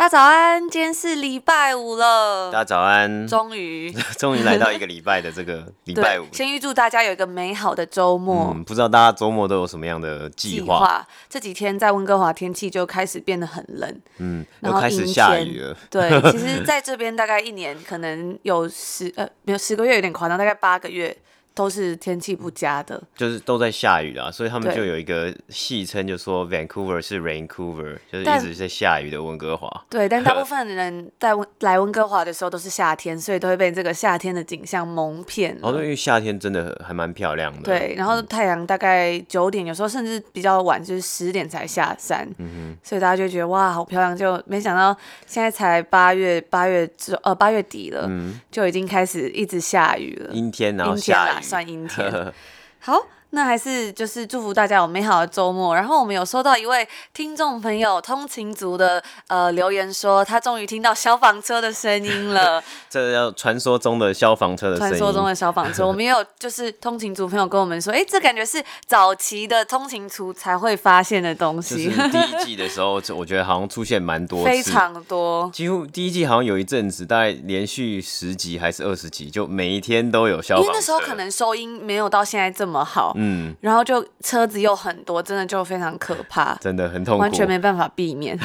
大家早安，今天是礼拜五了。大家早安，终于 终于来到一个礼拜的这个 礼拜五。先预祝大家有一个美好的周末。嗯，不知道大家周末都有什么样的计划？这几天在温哥华天气就开始变得很冷，嗯，然后开始下雨了。对，其实在这边大概一年可能有十呃没有十个月有点夸张，大概八个月。都是天气不佳的，就是都在下雨啊，所以他们就有一个戏称，就说 Vancouver 是 Raincouver，就是一直在下雨的温哥华。对，但大部分 人在温来温哥华的时候都是夏天，所以都会被这个夏天的景象蒙骗。哦，对，因为夏天真的还蛮漂亮的。对，然后太阳大概九点，有时候甚至比较晚，就是十点才下山。嗯哼。所以大家就觉得哇，好漂亮，就没想到现在才八月，八月之呃八月底了，嗯，就已经开始一直下雨了，阴天然后下雨。算阴天，好。那还是就是祝福大家有美好的周末。然后我们有收到一位听众朋友通勤族的呃留言说，他终于听到消防车的声音了。这叫传说中的消防车的声音。传说中的消防车，我们也有就是通勤族朋友跟我们说，哎，这感觉是早期的通勤族才会发现的东西。就是 第一季的时候，我觉得好像出现蛮多，非常多。几乎第一季好像有一阵子，大概连续十集还是二十集，就每一天都有消防车。因为那时候可能收音没有到现在这么好。嗯，然后就车子又很多，真的就非常可怕，真的很痛苦，完全没办法避免。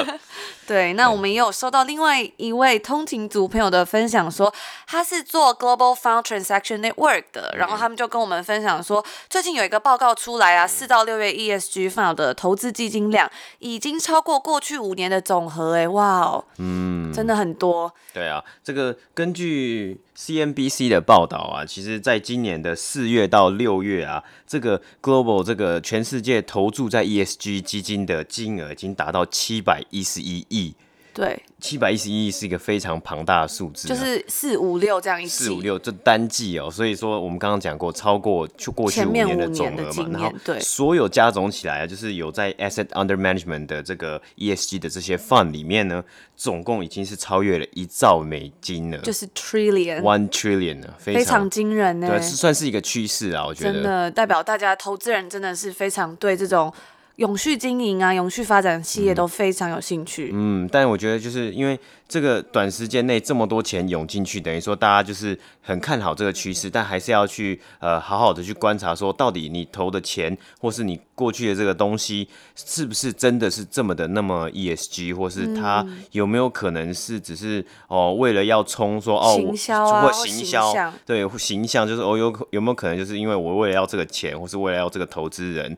对，那我们也有收到另外一位通勤族朋友的分享说，说他是做 Global Fund Transaction Network 的，然后他们就跟我们分享说，最近有一个报告出来啊，四到六月 ESG Fund 的投资基金量已经超过过去五年的总和，哎，哇哦，嗯，真的很多。对啊，这个根据 CNBC 的报道啊，其实在今年的四月到六月啊，这个 Global 这个全世界投注在 ESG 基金的金额已经达到七百一十一亿。对，七百一十一亿是一个非常庞大的数字，就是四五六这样一季，四五六这单季哦，所以说我们刚刚讲过，超过就过去五年的总额嘛，然后对所有加总起来啊，就是有在 asset under management 的这个 ESG 的这些 fund 里面呢，总共已经是超越了一兆美金了，就是 trillion one trillion 呢，非常惊人呢，对，是算是一个趋势啊，我觉得真的代表大家投资人真的是非常对这种。永续经营啊，永续发展企业都非常有兴趣。嗯，但我觉得就是因为这个短时间内这么多钱涌进去，等于说大家就是很看好这个趋势，但还是要去呃好好的去观察，说到底你投的钱或是你过去的这个东西是不是真的是这么的那么 ESG，或是它有没有可能是只是哦为了要冲说哦行销啊或行销对形象就是哦有有没有可能就是因为我为了要这个钱，或是为了要这个投资人。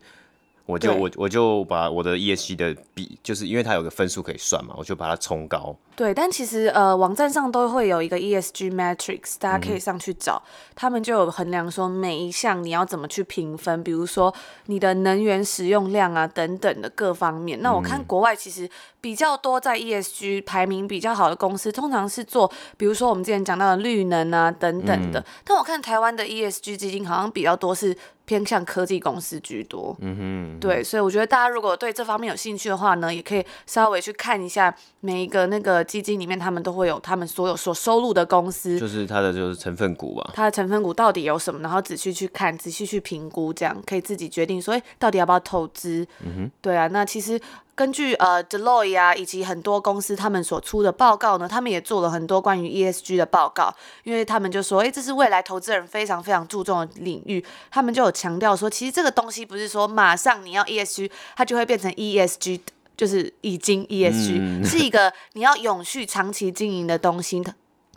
我就我我就把我的 ESG 的比，就是因为它有个分数可以算嘛，我就把它冲高。对，但其实呃，网站上都会有一个 ESG Matrix，大家可以上去找，嗯、他们就有衡量说每一项你要怎么去评分，比如说你的能源使用量啊等等的各方面。那我看国外其实比较多在 ESG 排名比较好的公司，通常是做比如说我们之前讲到的绿能啊等等的。嗯、但我看台湾的 ESG 基金好像比较多是偏向科技公司居多。嗯哼，嗯哼，对，所以我觉得大家如果对这方面有兴趣的话呢，也可以稍微去看一下每一个那个。基金里面，他们都会有他们所有所收录的公司，就是它的就是成分股吧。它的成分股到底有什么？然后仔细去看，仔细去评估，这样可以自己决定说，哎，到底要不要投资？嗯哼，对啊。那其实根据呃 Deloitte 啊，以及很多公司他们所出的报告呢，他们也做了很多关于 ESG 的报告，因为他们就说，哎，这是未来投资人非常非常注重的领域。他们就有强调说，其实这个东西不是说马上你要 ESG，它就会变成 ESG。就是已经 ESG、嗯、是一个你要永续长期经营的东西的，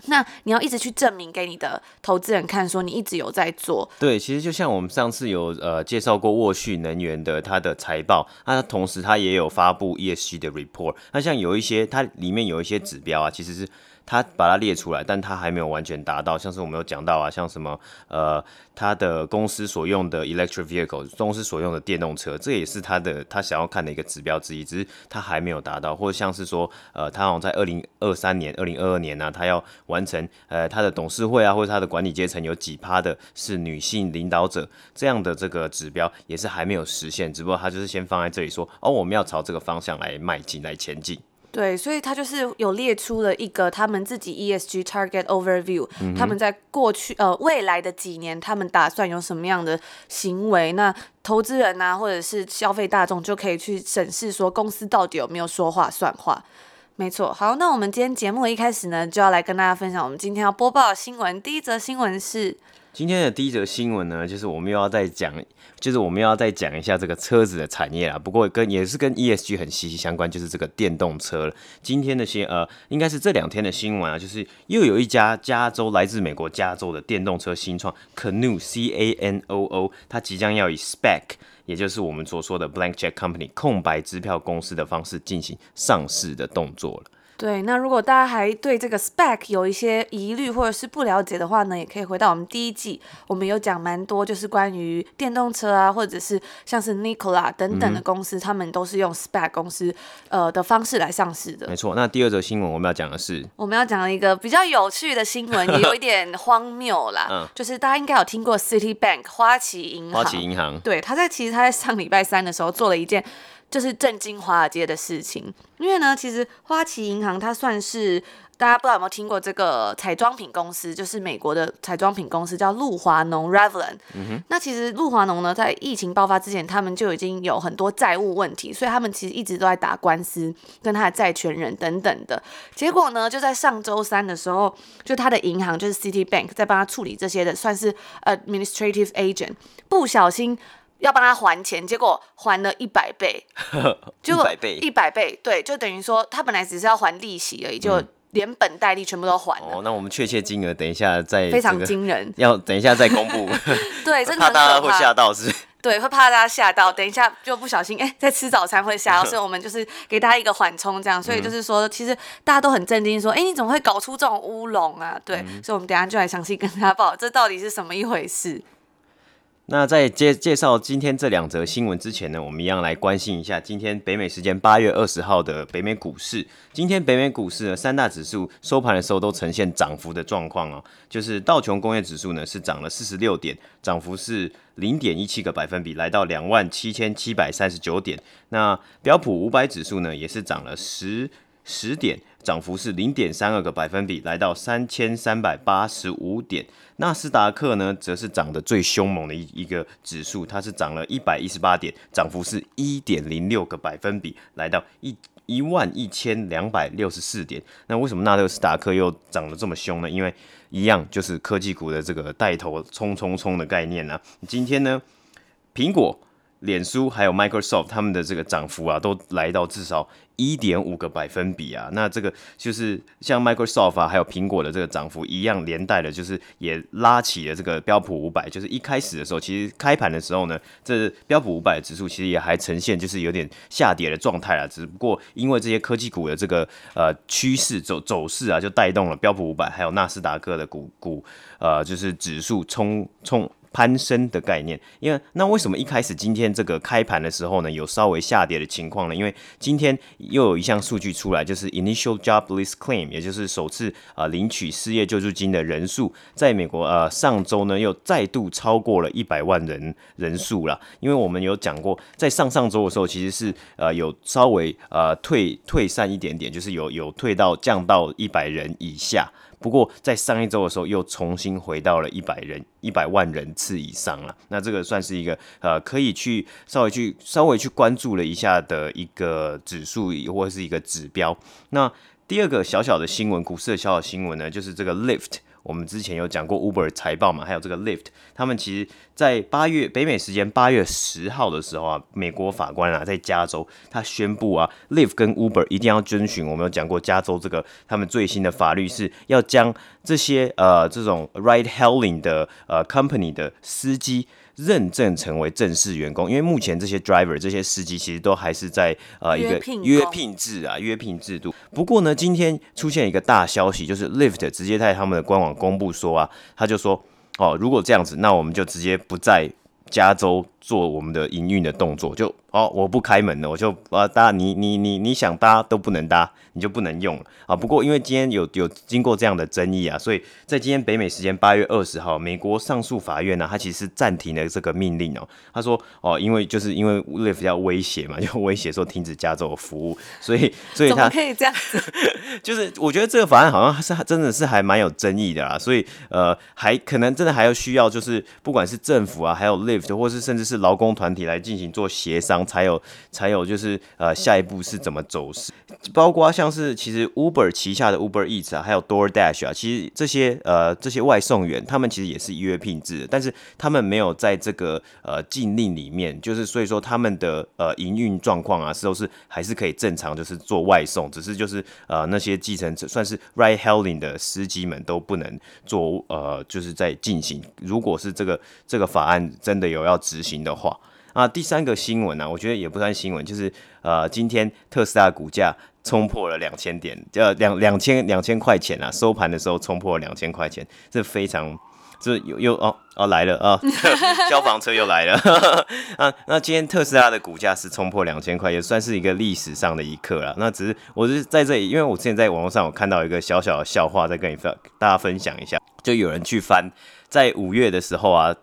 那你要一直去证明给你的投资人看，说你一直有在做。对，其实就像我们上次有呃介绍过沃旭能源的它的财报，那同时它也有发布 ESG 的 report。那像有一些它里面有一些指标啊，其实是。他把它列出来，但他还没有完全达到。像是我们有讲到啊，像什么呃，他的公司所用的 electric vehicle，公司所用的电动车，这也是他的他想要看的一个指标之一，只是他还没有达到。或者像是说，呃，他好像在二零二三年、二零二二年呢、他要完成呃他的董事会啊，或者他的管理阶层有几趴的是女性领导者这样的这个指标，也是还没有实现。只不过他就是先放在这里说，哦，我们要朝这个方向来迈进、来前进。对，所以他就是有列出了一个他们自己 ESG target overview，嗯、他们在过去呃未来的几年，他们打算有什么样的行为？那投资人啊，或者是消费大众就可以去审视说公司到底有没有说话算话。没错，好，那我们今天节目的一开始呢，就要来跟大家分享我们今天要播报的新闻。第一则新闻是。今天的第一则新闻呢，就是我们又要再讲，就是我们要再讲一下这个车子的产业啦。不过跟也是跟 ESG 很息息相关，就是这个电动车了。今天的新呃，应该是这两天的新闻啊，就是又有一家加州来自美国加州的电动车新创 Canoo C A N O O，它即将要以 Spec 也就是我们所说的 Blank Check Company 空白支票公司的方式进行上市的动作了。对，那如果大家还对这个 spec 有一些疑虑或者是不了解的话呢，也可以回到我们第一季，我们有讲蛮多，就是关于电动车啊，或者是像是 Nikola 等等的公司，嗯、他们都是用 spec 公司呃的方式来上市的。没错，那第二则新闻我们要讲的是，我们要讲一个比较有趣的新闻，也有一点 荒谬啦，嗯、就是大家应该有听过 Citibank 花旗银行，花旗银行，对，他在其实他在上礼拜三的时候做了一件。就是震惊华尔街的事情，因为呢，其实花旗银行它算是大家不知道有没有听过这个彩妆品公司，就是美国的彩妆品公司叫露华浓 （Revlon）。嗯哼。那其实露华浓呢，在疫情爆发之前，他们就已经有很多债务问题，所以他们其实一直都在打官司，跟他的债权人等等的。结果呢，就在上周三的时候，就他的银行就是 Citibank 在帮他处理这些的，算是 Administrative Agent，不小心。要帮他还钱，结果还了一百倍，就一百倍，一百倍，对，就等于说他本来只是要还利息而已，就连本带利全部都还了。哦，那我们确切金额等一下再，非常惊人，要等一下再公布。对，真的怕大家会吓到是？对，会怕大家吓到，等一下就不小心哎，在吃早餐会吓到，所以我们就是给大家一个缓冲，这样，所以就是说，其实大家都很震惊，说，哎，你怎么会搞出这种乌龙啊？对，嗯、所以我们等一下就来详细跟大家报，这到底是什么一回事。那在介介绍今天这两则新闻之前呢，我们一样来关心一下今天北美时间八月二十号的北美股市。今天北美股市呢，三大指数收盘的时候都呈现涨幅的状况哦。就是道琼工业指数呢是涨了四十六点，涨幅是零点一七个百分比，来到两万七千七百三十九点。那标普五百指数呢也是涨了十十点，涨幅是零点三二个百分比，来到三千三百八十五点。纳斯达克呢，则是涨得最凶猛的一一个指数，它是涨了一百一十八点，涨幅是一点零六个百分比，来到一一万一千两百六十四点。那为什么纳斯达克又涨得这么凶呢？因为一样就是科技股的这个带头冲冲冲的概念呢、今天呢，苹果。脸书还有 Microsoft，他们的这个涨幅啊，都来到至少一点五个百分比啊。那这个就是像 Microsoft 啊，还有苹果的这个涨幅一样，连带的，就是也拉起了这个标普五百。就是一开始的时候，其实开盘的时候呢，这标普五百指数其实也还呈现就是有点下跌的状态啊。只不过因为这些科技股的这个呃趋势走走势啊，就带动了标普五百还有纳斯达克的股股呃就是指数冲冲。攀升的概念，因为那为什么一开始今天这个开盘的时候呢，有稍微下跌的情况呢？因为今天又有一项数据出来，就是 Initial Jobless Claim，也就是首次啊、呃、领取失业救助金的人数，在美国呃上周呢又再度超过了一百万人人数了。因为我们有讲过，在上上周的时候其实是呃有稍微呃退退散一点点，就是有有退到降到一百人以下。不过，在上一周的时候，又重新回到了一百人、一百万人次以上了。那这个算是一个呃，可以去稍微去稍微去关注了一下的一个指数，或是一个指标。那第二个小小的新闻，股市的小小新闻呢，就是这个 lift。我们之前有讲过 Uber 财报嘛，还有这个 Lyft，他们其实，在八月北美时间八月十号的时候啊，美国法官啊在加州，他宣布啊，Lyft 跟 Uber 一定要遵循我们有讲过加州这个他们最新的法律，是要将这些呃这种 ride hailing 的呃 company 的司机认证成为正式员工，因为目前这些 driver 这些司机其实都还是在呃一个约聘制啊约聘制度。不过呢，今天出现一个大消息，就是 Lyft 直接在他们的官网公布说啊，他就说哦，如果这样子，那我们就直接不在加州做我们的营运的动作，就。哦，我不开门了，我就啊，大家你你你你想搭都不能搭，你就不能用了啊。不过因为今天有有经过这样的争议啊，所以在今天北美时间八月二十号，美国上诉法院呢、啊，他其实暂停了这个命令哦。他说哦，因为就是因为 Lift 要威胁嘛，就威胁说停止加州的服务，所以 所以他可以这样子，就是我觉得这个法案好像是真的是还蛮有争议的啦。所以呃，还可能真的还要需要就是不管是政府啊，还有 l i f t 或是甚至是劳工团体来进行做协商。才有才有就是呃下一步是怎么走势，包括像是其实 Uber 旗下的 Uber Eats 啊，还有 DoorDash 啊，其实这些呃这些外送员他们其实也是约聘制的，但是他们没有在这个呃禁令里面，就是所以说他们的呃营运状况啊是都是还是可以正常就是做外送，只是就是呃那些计程车算是 Ride Hailing 的司机们都不能做呃就是在进行，如果是这个这个法案真的有要执行的话。啊，第三个新闻呢、我觉得也不算新闻，就是呃，今天特斯拉股价冲破了两千点，呃，两两千两千块钱啊，收盘的时候冲破了两千块钱，这非常，这又又哦哦来了啊，消防车又来了 啊，那今天特斯拉的股价是冲破两千块，也算是一个历史上的一刻了。那只是我是在这里，因为我之前在网络上有看到一个小小的笑话，再跟你分大家分享一下，就有人去翻，在五月的时候啊。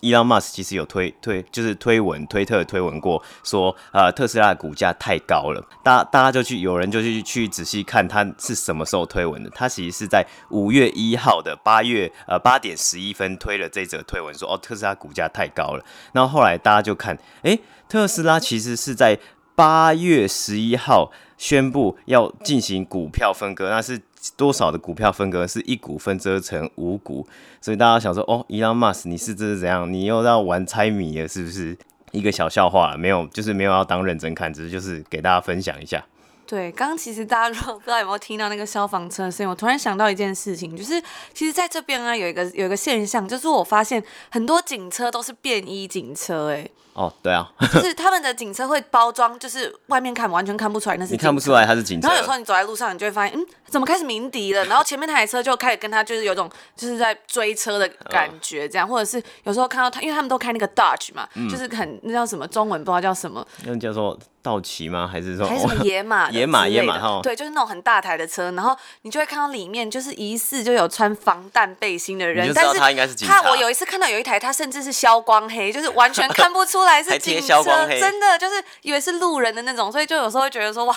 伊朗马斯其实有推推，就是推文，推特推文过，说呃特斯拉股价太高了，大大家就去，有人就去去仔细看他是什么时候推文的，他其实是在五月一号的八月呃八点十一分推了这则推文说，哦特斯拉股价太高了，然后后来大家就看，诶，特斯拉其实是在八月十一号宣布要进行股票分割，那是。多少的股票分割是一股分割成五股，所以大家想说哦，Elon Musk 你是这是怎样？你又要玩猜谜了是不是？一个小笑话，没有，就是没有要当认真看，只是就是给大家分享一下。对，刚刚其实大家如果不知道有没有听到那个消防车的声音，我突然想到一件事情，就是其实在这边啊有一个有一个现象，就是我发现很多警车都是便衣警车，哎。哦，对啊，就是他们的警车会包装，就是外面看完全看不出来那是，你看不出来他是警车。然后有时候你走在路上，你就会发现，嗯，怎么开始鸣笛了？然后前面那台车就开始跟他就是有种就是在追车的感觉，这样，或者是有时候看到他，因为他们都开那个 Dodge 嘛，嗯、就是很那叫什么中文不知道叫什么，那叫做道奇吗？还是说还是什么 野马？野马野马哈，对，就是那种很大台的车，然后你就会看到里面就是疑似就有穿防弹背心的人，但是他应该是警察。他我有一次看到有一台，他甚至是消光黑，就是完全 看不出来是警车。真的就是以为是路人的那种，所以就有时候会觉得说哇，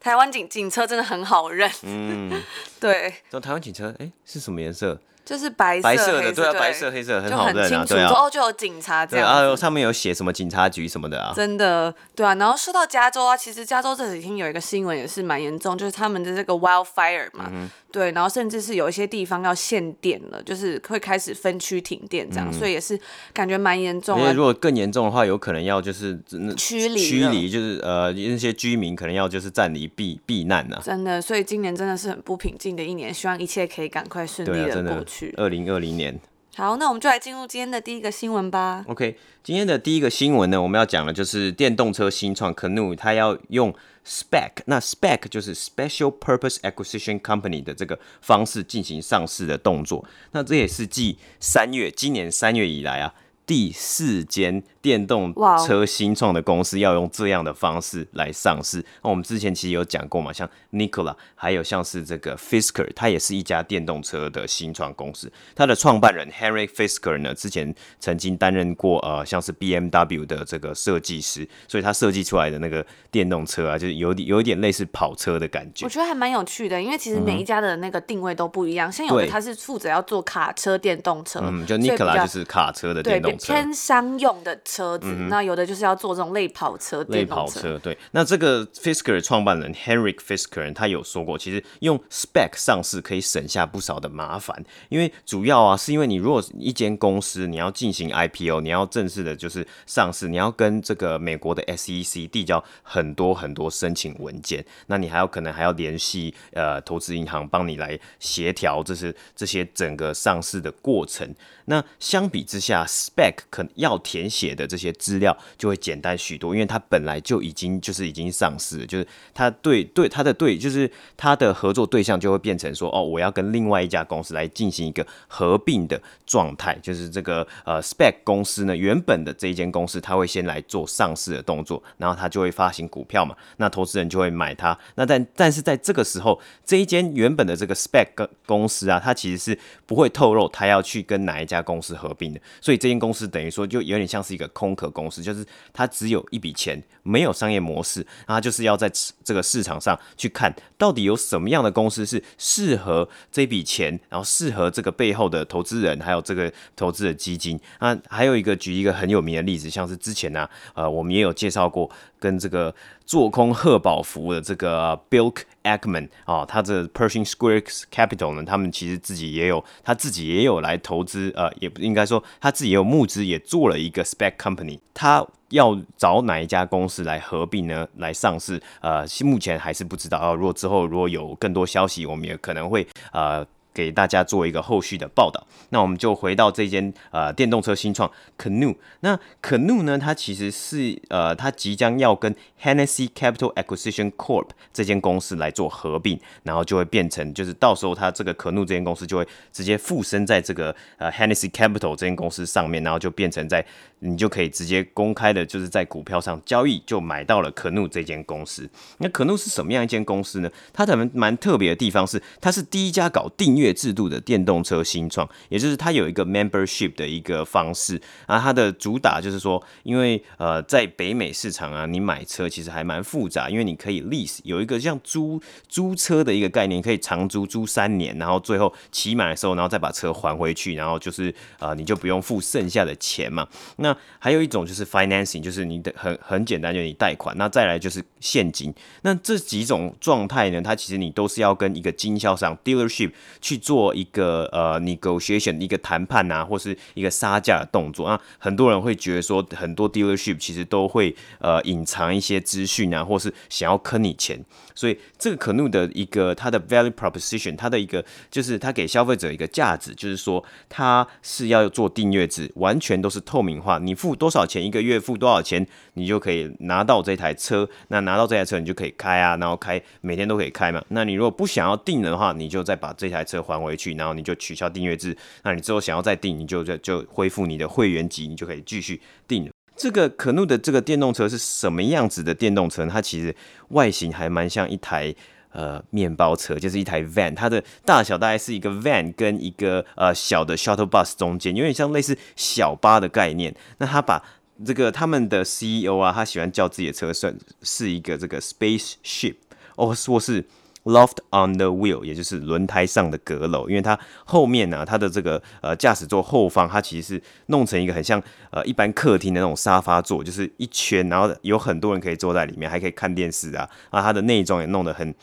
台湾警警车真的很好认。嗯，对。这台湾警车，哎、欸，是什么颜色？就是白色，白色的，对啊，白色黑色很好认啊，对啊。哦，就有警察这样。啊，上面有写什么警察局什么的啊。真的，对啊。然后说到加州啊，其实加州这几天有一个新闻也是蛮严重，就是他们的这个 wildfire 嘛。嗯对，然后甚至是有一些地方要限电了，就是会开始分区停电这样，嗯、所以也是感觉蛮严重的。因为如果更严重的话，有可能要就是驱离，驱离就是呃那些居民可能要就是暂离避避难呢、啊。真的，所以今年真的是很不平静的一年，希望一切可以赶快顺利的过去。二零二零年。好，那我们就来进入今天的第一个新闻吧。OK，今天的第一个新闻呢，我们要讲的就是电动车新创 Canoo，它要用 Spec，那 Spec 就是 Special Purpose Acquisition Company 的这个方式进行上市的动作。那这也是继三月，今年三月以来啊，第四间。电动车新创的公司要用这样的方式来上市。那我们之前其实有讲过嘛，像 Nikola，还有像是这个 Fisker，它也是一家电动车的新创公司。它的创办人 Henry Fisker 呢，之前曾经担任过呃，像是 BMW 的这个设计师，所以他设计出来的那个电动车啊，就是有点有一点类似跑车的感觉。我觉得还蛮有趣的，因为其实每一家的那个定位都不一样。嗯、像有的他是负责要做卡车电动车，嗯，就 Nikola 就是卡车的电动车，偏商用的。车子，嗯、那有的就是要做这种类跑车、类跑车。对，那这个 Fisker 创办人 Henrik Fisker 他有说过，其实用 Spec 上市可以省下不少的麻烦，因为主要啊是因为你如果一间公司你要进行 IPO，你要正式的就是上市，你要跟这个美国的 SEC 递交很多很多申请文件，那你还有可能还要联系呃投资银行帮你来协调，这是这些整个上市的过程。那相比之下，spec 可能要填写的这些资料就会简单许多，因为它本来就已经就是已经上市，就是它对对它的对就是它的合作对象就会变成说，哦，我要跟另外一家公司来进行一个合并的状态，就是这个呃 spec 公司呢，原本的这一间公司，它会先来做上市的动作，然后它就会发行股票嘛，那投资人就会买它，那但但是在这个时候，这一间原本的这个 spec 公司啊，它其实是不会透露它要去跟哪一家。公司合并的，所以这间公司等于说就有点像是一个空壳公司，就是它只有一笔钱，没有商业模式，然后就是要在这个市场上去看到底有什么样的公司是适合这笔钱，然后适合这个背后的投资人，还有这个投资的基金。啊，还有一个举一个很有名的例子，像是之前呢、呃，我们也有介绍过跟这个做空贺宝福的这个 Bill Ackman 啊，他的 Pershing Square Capital 呢，他们其实自己也有，他自己也有来投资，呃，也不应该说他自己也有募资，也做了一个 Spec Company。他要找哪一家公司来合并呢？来上市？呃，目前还是不知道。啊，如果之后如果有更多消息，我们也可能会呃。给大家做一个后续的报道。那我们就回到这间呃电动车新创 Canoo。那 Canoo 呢，它其实是呃，它即将要跟 Hennessy Capital Acquisition Corp 这间公司来做合并，然后就会变成就是到时候它这个 Canoo 这间公司就会直接附身在这个呃 Hennessy Capital 这间公司上面，然后就变成在你就可以直接公开的，就是在股票上交易就买到了 Canoo 这间公司。那 Canoo 是什么样一间公司呢？它的蛮特别的地方是，它是第一家搞订阅制度的电动车新创，也就是它有一个 membership 的一个方式啊。它的主打就是说，因为呃，在北美市场啊，你买车其实还蛮复杂，因为你可以 lease 有一个像租租车的一个概念，可以长租租三年，然后最后期满的时候，然后再把车还回去，然后就是呃，你就不用付剩下的钱嘛。那还有一种就是 financing，就是你的很很简单，就是你贷款。那再来就是现金。那这几种状态呢，它其实你都是要跟一个经销商 dealership 去。做一个呃 negotiation 一个谈判啊，或是一个杀价的动作。啊，很多人会觉得说，很多 dealership 其实都会呃隐藏一些资讯啊，或是想要坑你钱，所以这个 Canoo 的一个它的 value proposition，它的一个就是它给消费者一个价值，就是说它是要做订阅制，完全都是透明化，你付多少钱一个月，付多少钱，你就可以拿到这台车，那拿到这台车你就可以开啊，然后开每天都可以开嘛，那你如果不想要订的话，你就再把这台车还回去，然后你就取消订阅制。那你之后想要再订，你就就就恢复你的会员级，你就可以继续订。这个可怒的这个电动车是什么样子的电动车？它其实外形还蛮像一台呃面包车，就是一台 van，它的大小大概是一个 van 跟一个呃小的 shuttle bus 中间，有点像类似小巴的概念。那他把这个他们的 CEO 啊，他喜欢叫自己的车算是一个这个 spaceship，哦，说是。Loft on the wheel，也就是轮胎上的阁楼，因为它后面呢、它的这个呃驾驶座后方，它其实是弄成一个很像呃一般客厅的那种沙发座，就是一圈，然后有很多人可以坐在里面，还可以看电视啊，啊，它的内装也弄得很。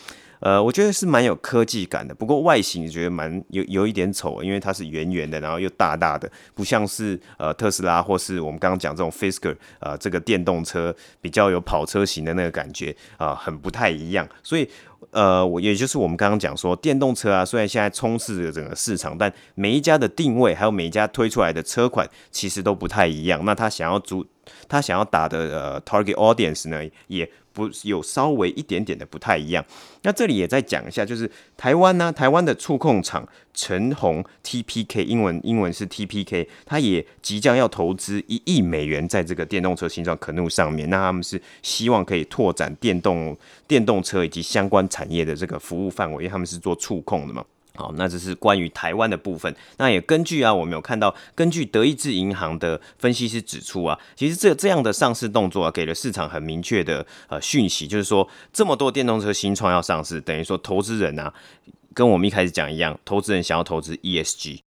呃，我觉得是蛮有科技感的，不过外形觉得蛮有有一点丑，因为它是圆圆的，然后又大大的，不像是呃特斯拉或是我们刚刚讲这种 Fisker 呃这个电动车比较有跑车型的那个感觉啊、很不太一样。所以呃，我也就是我们刚刚讲说，电动车啊，虽然现在充斥着整个市场，但每一家的定位还有每一家推出来的车款其实都不太一样。那他想要主他想要打的呃 target audience 呢，也。不有稍微一点点的不太一样，那这里也再讲一下，就是台湾呢，台湾的触控厂陈红 TPK，英文英文是 TPK，它也即将要投资一亿美元在这个电动车新创 Canoo 上面，那他们是希望可以拓展电动电动车以及相关产业的这个服务范围，因为他们是做触控的嘛。好，那这是关于台湾的部分。那也根据啊，我们有看到，根据德意志银行的分析师指出啊，其实这这样的上市动作啊，给了市场很明确的呃讯息，就是说这么多电动车新创要上市，等于说投资人啊，跟我们一开始讲一样，投资人想要投资 ESG。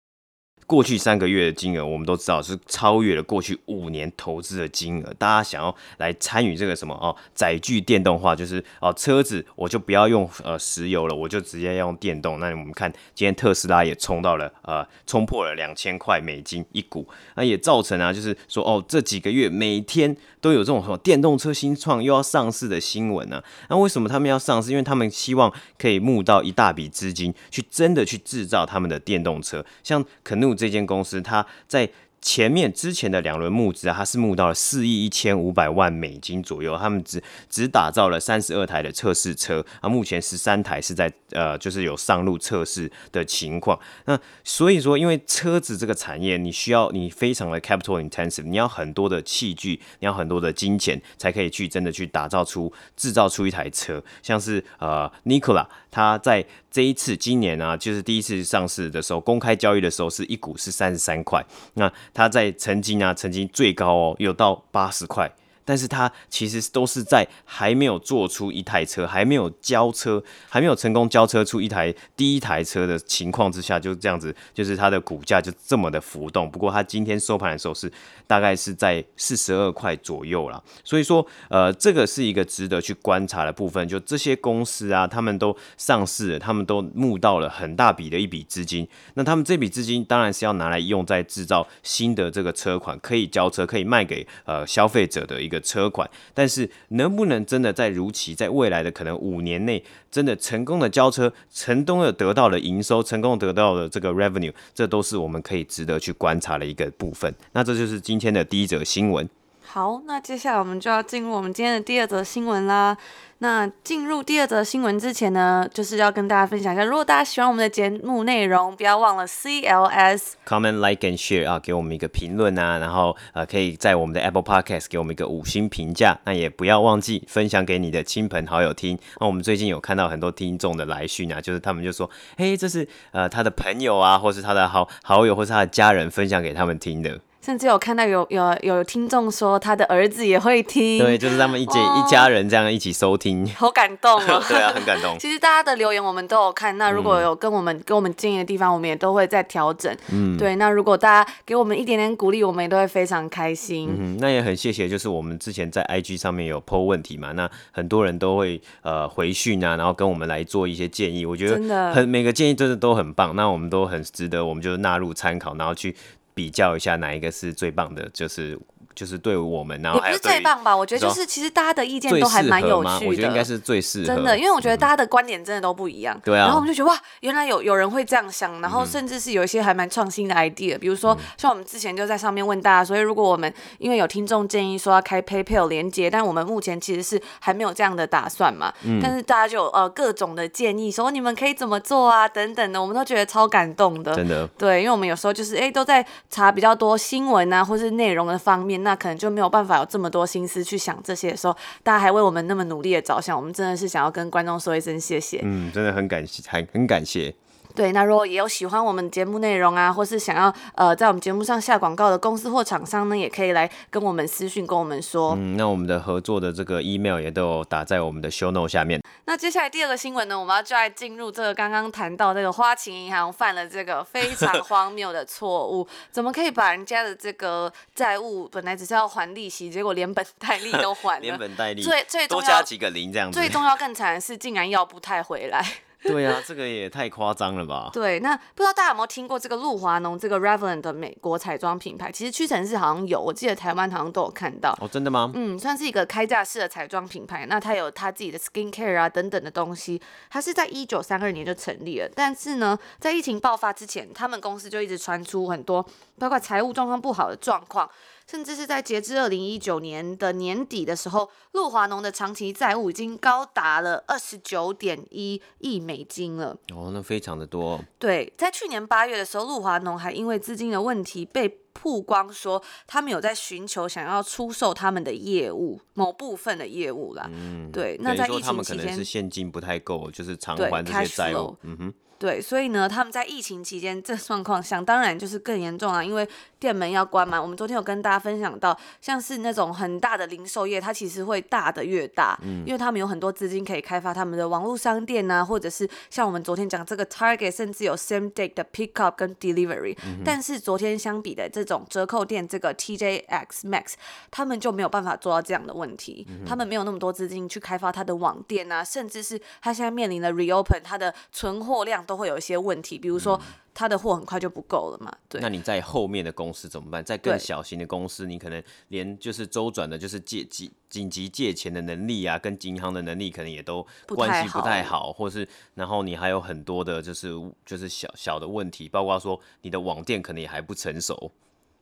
过去三个月的金额，我们都知道是超越了过去五年投资的金额。大家想要来参与这个什么哦，载具电动化，就是哦车子我就不要用呃石油了，我就直接用电动。那我们看今天特斯拉也冲到了呃冲破了两千块美金一股，那也造成啊，就是说哦这几个月每天都有这种什么电动车新创又要上市的新闻呢、那为什么他们要上市？因为他们希望可以募到一大笔资金，去真的去制造他们的电动车，像肯努这间公司，它在前面之前的两轮募资啊，它是募到了四亿一千五百万美金左右。他们只只打造了三十二台的测试车啊，目前十三台是在呃，就是有上路测试的情况。那所以说，因为车子这个产业，你需要你非常的 capital intensive，你要很多的器具，你要很多的金钱，才可以去真的去打造出制造出一台车。像是呃，Nikola，它在这一次今年啊，就是第一次上市的时候，公开交易的时候是一股是三十三块。那它在曾经啊，曾经最高哦，有到八十块。但是它其实都是在还没有做出一台车，还没有交车，还没有成功交车出一台第一台车的情况之下，就这样子，就是它的股价就这么的浮动。不过它今天收盘的时候是大概是在四十二块左右啦。所以说，呃，这个是一个值得去观察的部分。就这些公司啊，他们都上市了，他们都募到了很大笔的一笔资金。那他们这笔资金当然是要拿来用在制造新的这个车款，可以交车，可以卖给呃消费者的一个。的车款，但是能不能真的在如期在未来的可能五年内，真的成功的交车，成功的得到了营收，成功得到了这个 revenue，这都是我们可以值得去观察的一个部分。那这就是今天的第一则新闻。好，那接下来我们就要进入我们今天的第二则新闻啦。那进入第二则新闻之前呢，就是要跟大家分享一下，如果大家喜欢我们的节目内容，不要忘了 CLS comment like and share 啊，给我们一个评论啊，然后呃，可以在我们的 Apple Podcast 给我们一个五星评价。那也不要忘记分享给你的亲朋好友听。那我们最近有看到很多听众的来讯啊，就是他们就说，嘿，这是呃他的朋友啊，或是他的好好友，或是他的家人分享给他们听的。甚至有看到有有有听众说他的儿子也会听，对，就是他们一家、哦、一家人这样一起收听，好感动哦。对啊，很感动。其实大家的留言我们都有看，那如果有跟我们跟、嗯、我们建议的地方，我们也都会再调整。嗯，对。那如果大家给我们一点点鼓励，我们也都会非常开心。嗯，那也很谢谢，就是我们之前在 IG 上面有 po 问题嘛，那很多人都会呃回讯啊，然后跟我们来做一些建议。我觉得真的很每个建议真的都很棒，那我们都很值得，我们就纳入参考，然后去。比较一下哪一个是最棒的，就是。就是对我们，然后还有也不是最棒吧？我觉得就是其实大家的意见都还蛮有趣的。我觉得应该是最适合真的，因为我觉得大家的观点真的都不一样。嗯、对啊。然后我们就觉得哇，原来有有人会这样想，然后甚至是有一些还蛮创新的 idea，、嗯、比如说像我们之前就在上面问大家，所以如果我们因为有听众建议说要开 PayPal 连接，但我们目前其实是还没有这样的打算嘛。嗯。但是大家就有呃各种的建议，说你们可以怎么做啊等等的，我们都觉得超感动的。真的。对，因为我们有时候就是哎都在查比较多新闻啊，或是内容的方面，那可能就没有办法。有这么多心思去想这些的时候，大家还为我们那么努力的着想，我们真的是想要跟观众说一声谢谢。嗯，真的很感谢，很很感谢。对，那如果也有喜欢我们节目内容啊，或是想要呃在我们节目上下广告的公司或厂商呢，也可以来跟我们私讯跟我们说。嗯，那我们的合作的这个 email 也都有打在我们的 show note 下面。那接下来第二个新闻呢，我们要就来进入这个刚刚谈到这个花旗银行犯了这个非常 荒谬的错误，怎么可以把人家的这个债务本来只是要还利息，结果连本带利都还了，连本带利，最最多加几个零这样子，最重要更惨的是竟然要不太回来。对啊，这个也太夸张了吧？对，那不知道大家有没有听过这个露华浓这个 Revlon 的美国彩妆品牌？其实屈臣氏好像有，我记得台湾好像都有看到。哦，真的吗？嗯，算是一个开架式的彩妆品牌。那它有它自己的 Skin Care 啊等等的东西。它是在一九三二年就成立了，但是呢，在疫情爆发之前，他们公司就一直传出很多包括财务状况不好的状况。甚至是在截至二零一九年的年底的时候，露华农的长期债务已经高达了二十九点一亿美金了。哦，那非常的多。对，在去年八月的时候，露华浓还因为资金的问题被曝光，说他们有在寻求想要出售他们的业务某部分的业务啦。嗯，对。那在疫情期间，他们可能是现金不太够，就是偿还这些债务。嗯哼。对，所以呢，他们在疫情期间这状况想当然就是更严重啊，因为店门要关嘛。我们昨天有跟大家分享到，像是那种很大的零售业，它其实会大的越大，嗯，因为他们有很多资金可以开发他们的网络商店啊，或者是像我们昨天讲这个 Target，甚至有 Same Day 的 Pickup 跟 Delivery，嗯。但是昨天相比的这种折扣店，这个 TJX Max，他们就没有办法做到这样的问题，嗯，他们没有那么多资金去开发他的网店啊，甚至是他现在面临的 Reopen，他的存货量。都会有一些问题，比如说他的货很快就不够了嘛。对，那你在后面的公司怎么办？在更小型的公司，你可能连就是周转的，就是借急紧急借钱的能力啊，跟银行的能力可能也都关系不太好，或是然后你还有很多的就是就是小小的问题，包括说你的网店可能也还不成熟。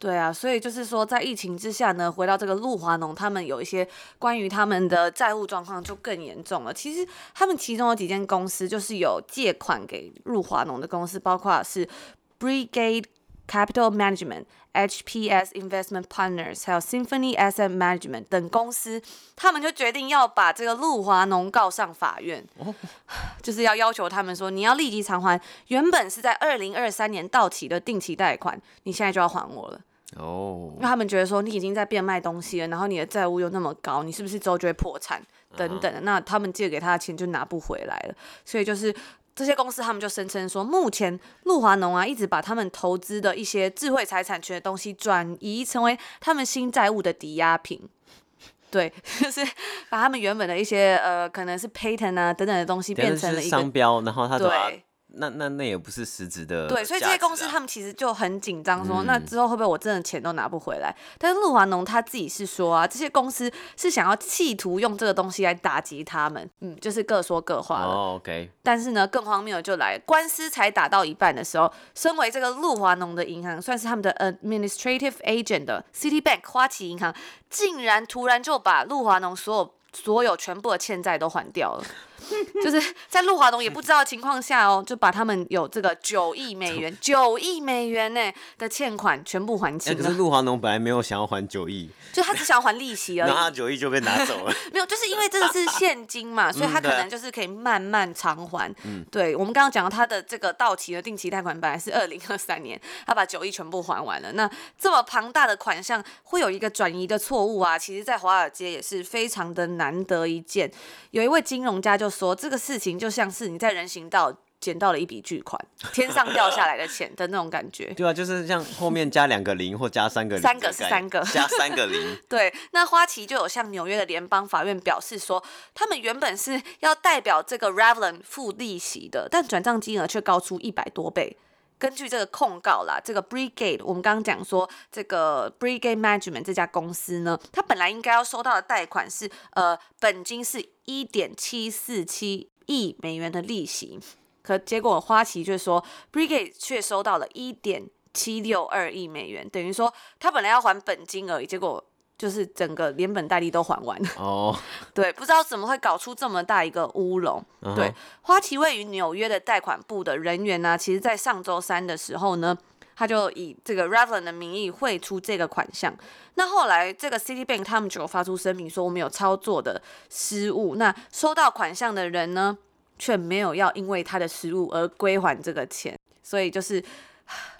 对啊，所以就是说，在疫情之下呢，回到这个露华农，他们有一些关于他们的债务状况就更严重了。其实他们其中有几间公司就是有借款给露华农的公司，包括是 Brigade Capital Management、HPS Investment Partners，还有 Symphony Asset Management 等公司，他们就决定要把这个露华农告上法院，就是要要求他们说，你要立即偿还原本是在二零二三年到期的定期贷款，你现在就要还我了。哦，因为他们觉得说你已经在变卖东西了，然后你的债务又那么高，你是不是之后就会破产等等的？那他们借给他的钱就拿不回来了。所以就是这些公司，他们就声称说，目前露华农啊，一直把他们投资的一些智慧财产权的东西转移成为他们新债务的抵押品。对，就是把他们原本的一些呃，可能是 patent 啊等等的东西变成了一个商标，然后他对。那那那也不是实质的、啊，对，所以这些公司他们其实就很紧张，说、嗯、那之后会不会我真的钱都拿不回来？但是陆华农他自己是说啊，这些公司是想要企图用这个东西来打击他们，嗯，就是各说各话了。哦，OK。但是呢，更荒谬的就来，官司才打到一半的时候，身为这个陆华农的银行，算是他们的 administrative agent 的 Citibank 花旗银行，竟然突然就把陆华农所有所有全部的欠债都还掉了。就是在陆华农也不知道的情况下哦，就把他们有这个九亿美元、九亿美元呢的欠款全部还清了。可是陆华农本来没有想要还九亿，就他只想要还利息而已。然后他九亿就被拿走了。没有，就是因为这个是现金嘛，所以他可能就是可以慢慢偿还。嗯，对，我们刚刚讲到他的这个到期的定期贷款本来是二零二三年，他把九亿全部还完了。那这么庞大的款项会有一个转移的错误啊，其实在华尔街也是非常的难得一见。有一位金融家就说，这个事情就像是你在人行道捡到了一笔巨款，天上掉下来的钱的那种感觉。对啊，就是像后面加两个零或加三个零，三个是三个，加三个零。对，那花旗就有向纽约的联邦法院表示说，他们原本是要代表这个 Revlon 付利息的，但转账金额却高出一百多倍。根据这个控告啦，这个 Brigade，我们刚刚讲说，这个 Brigade Management 这家公司呢，它本来应该要收到的贷款是，呃，本金是一点七四七亿美元的利息，可结果花旗却说 Brigade 却收到了一点七六二亿美元，等于说他本来要还本金而已，结果。就是整个连本带利都还完了哦，对，不知道怎么会搞出这么大一个乌龙。Uh -huh. 对，花旗位于纽约的贷款部的人员呢、啊，其实在上周三的时候呢，他就以这个 Revlon 的名义汇出这个款项。那后来这个 Citibank 他们就发出声明说，我们有操作的失误。那收到款项的人呢，却没有要因为他的失误而归还这个钱，所以就是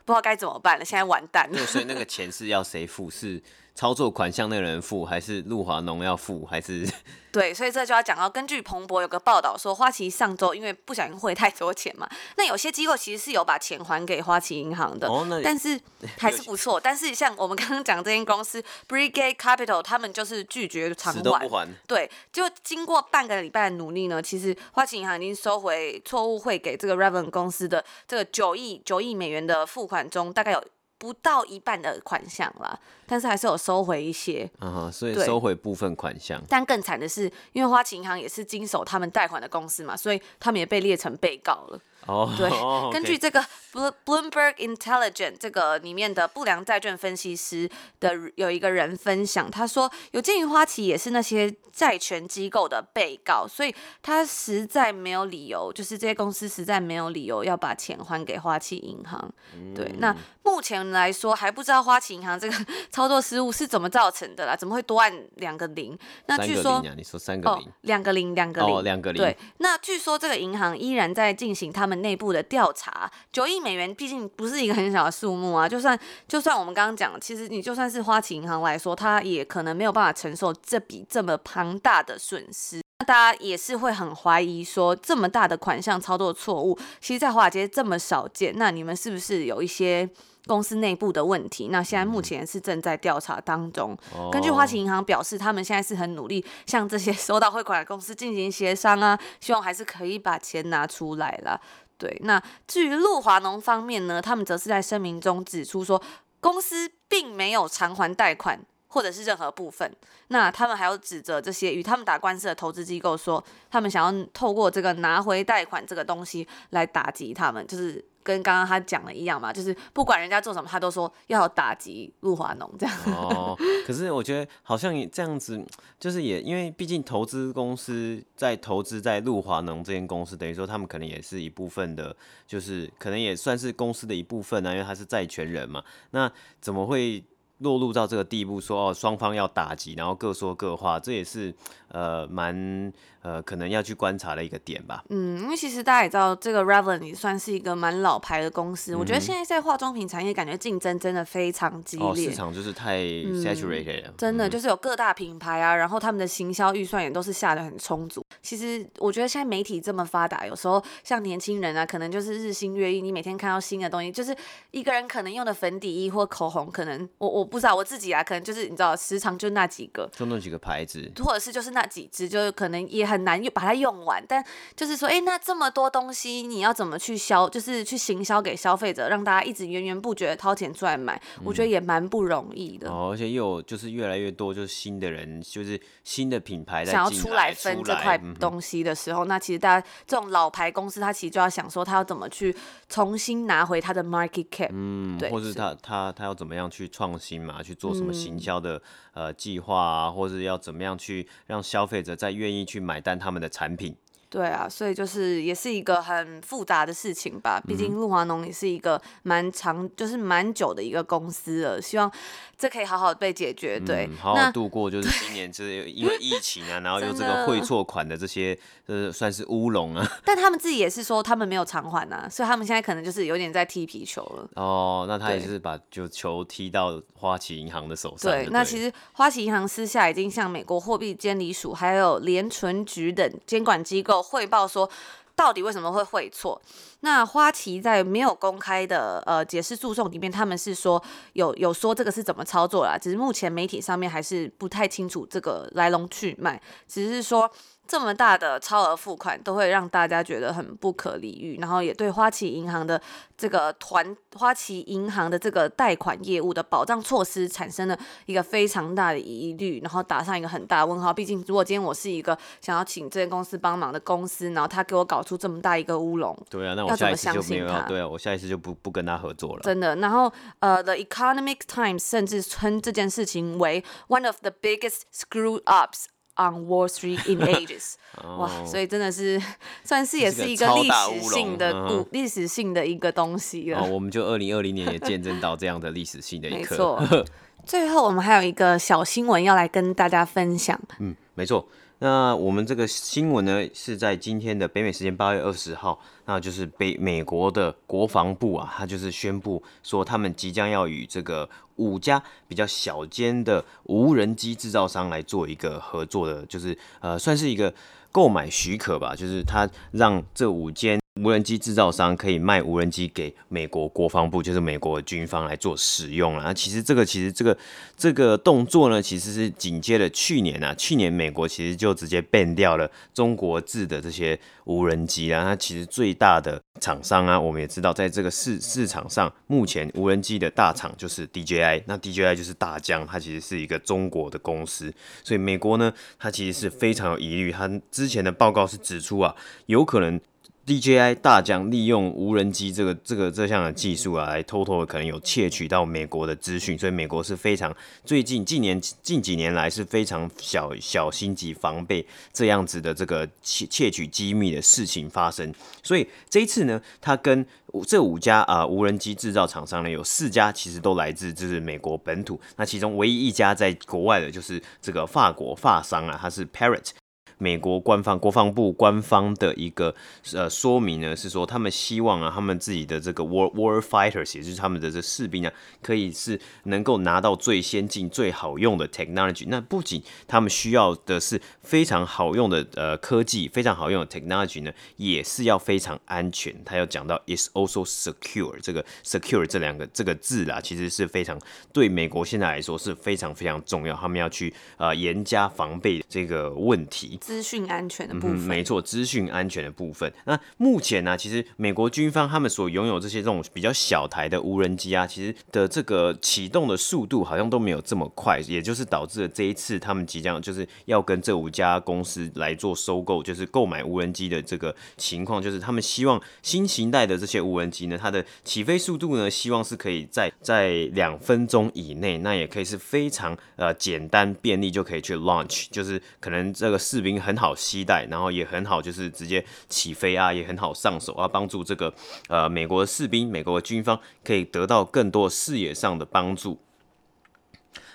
不知道该怎么办了。现在完蛋了。所以那个钱是要谁付？是？操作款项那个人付，还是露华农要付，还是？对，所以这就要讲到，根据彭博有个报道说，花旗上周因为不小心汇太多钱嘛，那有些机构其实是有把钱还给花旗银行的，哦、但是 还是不错。但是像我们刚刚讲这间公司 Brigade Capital，他们就是拒绝偿还，还，对，就经过半个礼拜的努力呢，其实花旗银行已经收回错误汇给这个 Revlon 公司的这个九亿九亿美元的付款中，大概有。不到一半的款项啦，但是还是有收回一些，嗯，所以收回部分款项。但更惨的是，因为花旗银行也是经手他们贷款的公司嘛，所以他们也被列成被告了。哦，对，哦，根据这个 Bloomberg Intelligence 这个里面的不良债券分析师的有一个人分享，他说，有鉴于花旗也是那些债权机构的被告，所以他实在没有理由，就是这些公司实在没有理由要把钱还给花旗银行。对，那目前来说还不知道花旗银行这个 操作失误是怎么造成的啦，怎么会多按两个零？那据说、啊、你说三个零，两、哦、个零，两个零，哦，两个零。对，那据说这个银行依然在进行他们内部的调查，九亿。美元毕竟不是一个很小的数目啊，就算就算我们刚刚讲，其实你就算是花旗银行来说，它也可能没有办法承受这笔这么庞大的损失。那大家也是会很怀疑说，这么大的款项操作错误，其实，在华尔街这么少见，那你们是不是有一些公司内部的问题？那现在目前是正在调查当中。根据花旗银行表示，他们现在是很努力向这些收到汇款的公司进行协商啊，希望还是可以把钱拿出来了。对，那至于陆华农方面呢，他们则是在声明中指出说，公司并没有偿还贷款或者是任何部分。那他们还要指责这些与他们打官司的投资机构说，他们想要透过这个拿回贷款这个东西来打击他们，就是。跟刚刚他讲的一样嘛，就是不管人家做什么，他都说要打击陆华农这样。哦，可是我觉得好像也这样子，就是也因为毕竟投资公司在投资在陆华农这间公司，等于说他们可能也是一部分的，就是可能也算是公司的一部分啊，因为他是债权人嘛。那怎么会？落入到这个地步，说哦，双方要打击，然后各说各话，这也是呃蛮呃可能要去观察的一个点吧。嗯，因为其实大家也知道，这个 Revlon 也算是一个蛮老牌的公司。嗯、我觉得现在在化妆品产业，感觉竞争真的非常激烈，哦、市场就是太 saturated 了、嗯。真的就是有各大品牌啊，然后他们的行销预算也都是下的很充足。其实我觉得现在媒体这么发达，有时候像年轻人啊，可能就是日新月异，你每天看到新的东西，就是一个人可能用的粉底液或口红，可能我我。不知道我自己啊，可能就是你知道，时常就那几个，就那几个牌子，或者是就是那几支，就是可能也很难把它用完。但就是说，哎、欸，那这么多东西，你要怎么去销，就是去行销给消费者，让大家一直源源不绝的掏钱出来买，嗯、我觉得也蛮不容易的。哦，而且又有就是越来越多就是新的人，就是新的品牌在想要出来分这块东西的时候，嗯、那其实大家这种老牌公司，他其实就要想说，他要怎么去重新拿回他的 market cap，嗯，对，或是他他他要怎么样去创新。嘛，去做什么行销的、嗯、呃计划啊，或者要怎么样去让消费者再愿意去买单他们的产品？对啊，所以就是也是一个很复杂的事情吧。毕竟陆华农也是一个蛮长，就是蛮久的一个公司了。希望这可以好好被解决，对，嗯、好好度过就是今年就是因为疫情啊，然后又这个汇错款的这些，呃，算是乌龙啊。但他们自己也是说他们没有偿还啊，所以他们现在可能就是有点在踢皮球了。哦，那他也是把就球踢到花旗银行的手上对。对，那其实花旗银行私下已经向美国货币监理署还有联存局等监管机构。汇报说，到底为什么会会错？那花旗在没有公开的呃解释诉讼里面，他们是说有有说这个是怎么操作啦，只是目前媒体上面还是不太清楚这个来龙去脉，只是说。这么大的超额付款都会让大家觉得很不可理喻，然后也对花旗银行的这个团花旗银行的这个贷款业务的保障措施产生了一个非常大的疑虑，然后打上一个很大的问号。毕竟，如果今天我是一个想要请这间公司帮忙的公司，然后他给我搞出这么大一个乌龙，对啊，那我下一次就没有要，对啊，我下一次就不不跟他合作了。真的。然后，呃，The Economic Times 甚至称这件事情为 one of the biggest screw ups。On Wall Street in ages，、oh, 哇，所以真的是 算是也是一个历史性的古历、嗯、史性的一个东西了。哦，我们就二零二零年也见证到这样的历史性的一刻。没错，最后我们还有一个小新闻要来跟大家分享。嗯，没错。那我们这个新闻呢，是在今天的北美时间八月二十号，那就是北美国的国防部啊，他就是宣布说，他们即将要与这个五家比较小间的无人机制造商来做一个合作的，就是呃，算是一个购买许可吧，就是他让这五间。无人机制造商可以卖无人机给美国国防部，就是美国军方来做使用啊。其实这个，其实这个这个动作呢，其实是紧接着去年啊，去年美国其实就直接 ban 掉了中国制的这些无人机啊。它其实最大的厂商啊，我们也知道，在这个市市场上，目前无人机的大厂就是 DJI，那 DJI 就是大疆，它其实是一个中国的公司。所以美国呢，它其实是非常有疑虑。它之前的报告是指出啊，有可能。DJI 大疆利用无人机这个这个这项的技术啊，来偷偷的可能有窃取到美国的资讯，所以美国是非常最近近年近几年来是非常小小心及防备这样子的这个窃窃取机密的事情发生。所以这一次呢，他跟这五家啊、无人机制造厂商呢，有四家其实都来自就是美国本土，那其中唯一一家在国外的就是这个法国法商啊，它是 Parrot。美国官方国防部官方的一个呃说明呢，是说他们希望啊，他们自己的这个 war war fighters，也就是他们的这士兵啊，可以是能够拿到最先进、最好用的 technology。那不仅他们需要的是非常好用的呃科技，非常好用的 technology 呢，也是要非常安全。他要讲到 is also secure 这个 secure 这两个这个字啦，其实是非常对美国现在来说是非常非常重要，他们要去呃严加防备这个问题。资讯安全的部分，嗯、没错，资讯安全的部分。那目前呢、啊，其实美国军方他们所拥有这些这种比较小台的无人机啊，其实的这个启动的速度好像都没有这么快，也就是导致了这一次他们即将就是要跟这五家公司来做收购，就是购买无人机的这个情况，就是他们希望新型代的这些无人机呢，它的起飞速度呢，希望是可以在在两分钟以内，那也可以是非常呃简单便利就可以去 launch，就是可能这个士兵。很好携带，然后也很好，就是直接起飞啊，也很好上手啊，帮助这个呃美国的士兵、美国的军方可以得到更多视野上的帮助。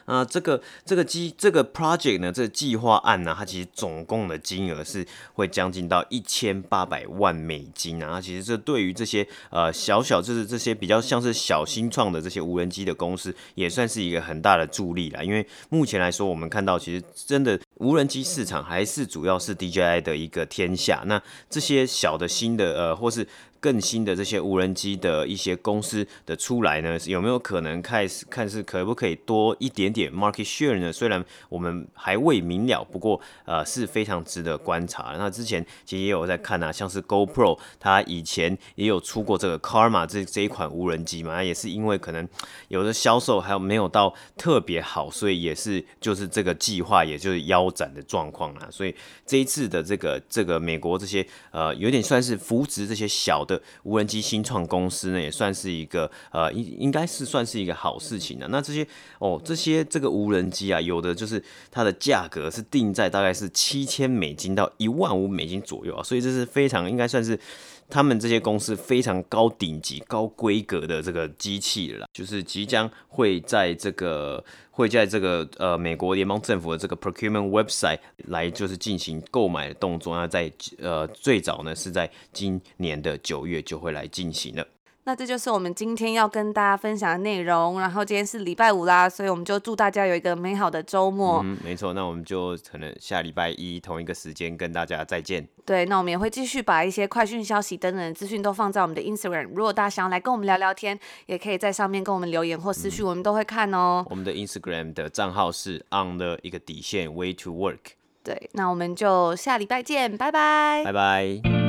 啊，这个这个计这个 project 呢，这个计划案呢，它其实总共的金额是会将近到一千八百万美金啊。其实这对于这些呃小小就是这些比较像是小新创的这些无人机的公司，也算是一个很大的助力啦。因为目前来说，我们看到其实真的无人机市场还是主要是 DJI 的一个天下。那这些小的新的呃或是。更新的这些无人机的一些公司的出来呢，有没有可能开始看是可不可以多一点点 market share 呢？虽然我们还未明了，不过呃是非常值得观察。那之前其实也有在看啊，像是 GoPro，它以前也有出过这个 Karma 这这一款无人机嘛，也是因为可能有的销售还有没有到特别好，所以也是就是这个计划也就是腰斩的状况啦。所以这一次的这个这个美国这些呃有点算是扶植这些小。的无人机新创公司呢，也算是一个呃，应应该是算是一个好事情的。那这些哦，这些这个无人机啊，有的就是它的价格是定在大概是七千美金到一万五美金左右啊，所以这是非常应该算是他们这些公司非常高顶级、高规格的这个机器了，就是即将会在这个。会在这个呃美国联邦政府的这个 procurement website 来就是进行购买的动作，那在呃最早呢是在今年的九月就会来进行了。那这就是我们今天要跟大家分享的内容。然后今天是礼拜五啦，所以我们就祝大家有一个美好的周末。嗯，没错。那我们就可能下礼拜一同一个时间跟大家再见。对，那我们也会继续把一些快讯消息等等的资讯都放在我们的 Instagram。如果大家想要来跟我们聊聊天，也可以在上面跟我们留言或私讯，我们都会看哦。我们的 Instagram 的账号是 on 的一个底线 way to work。对，那我们就下礼拜见，拜拜，拜拜。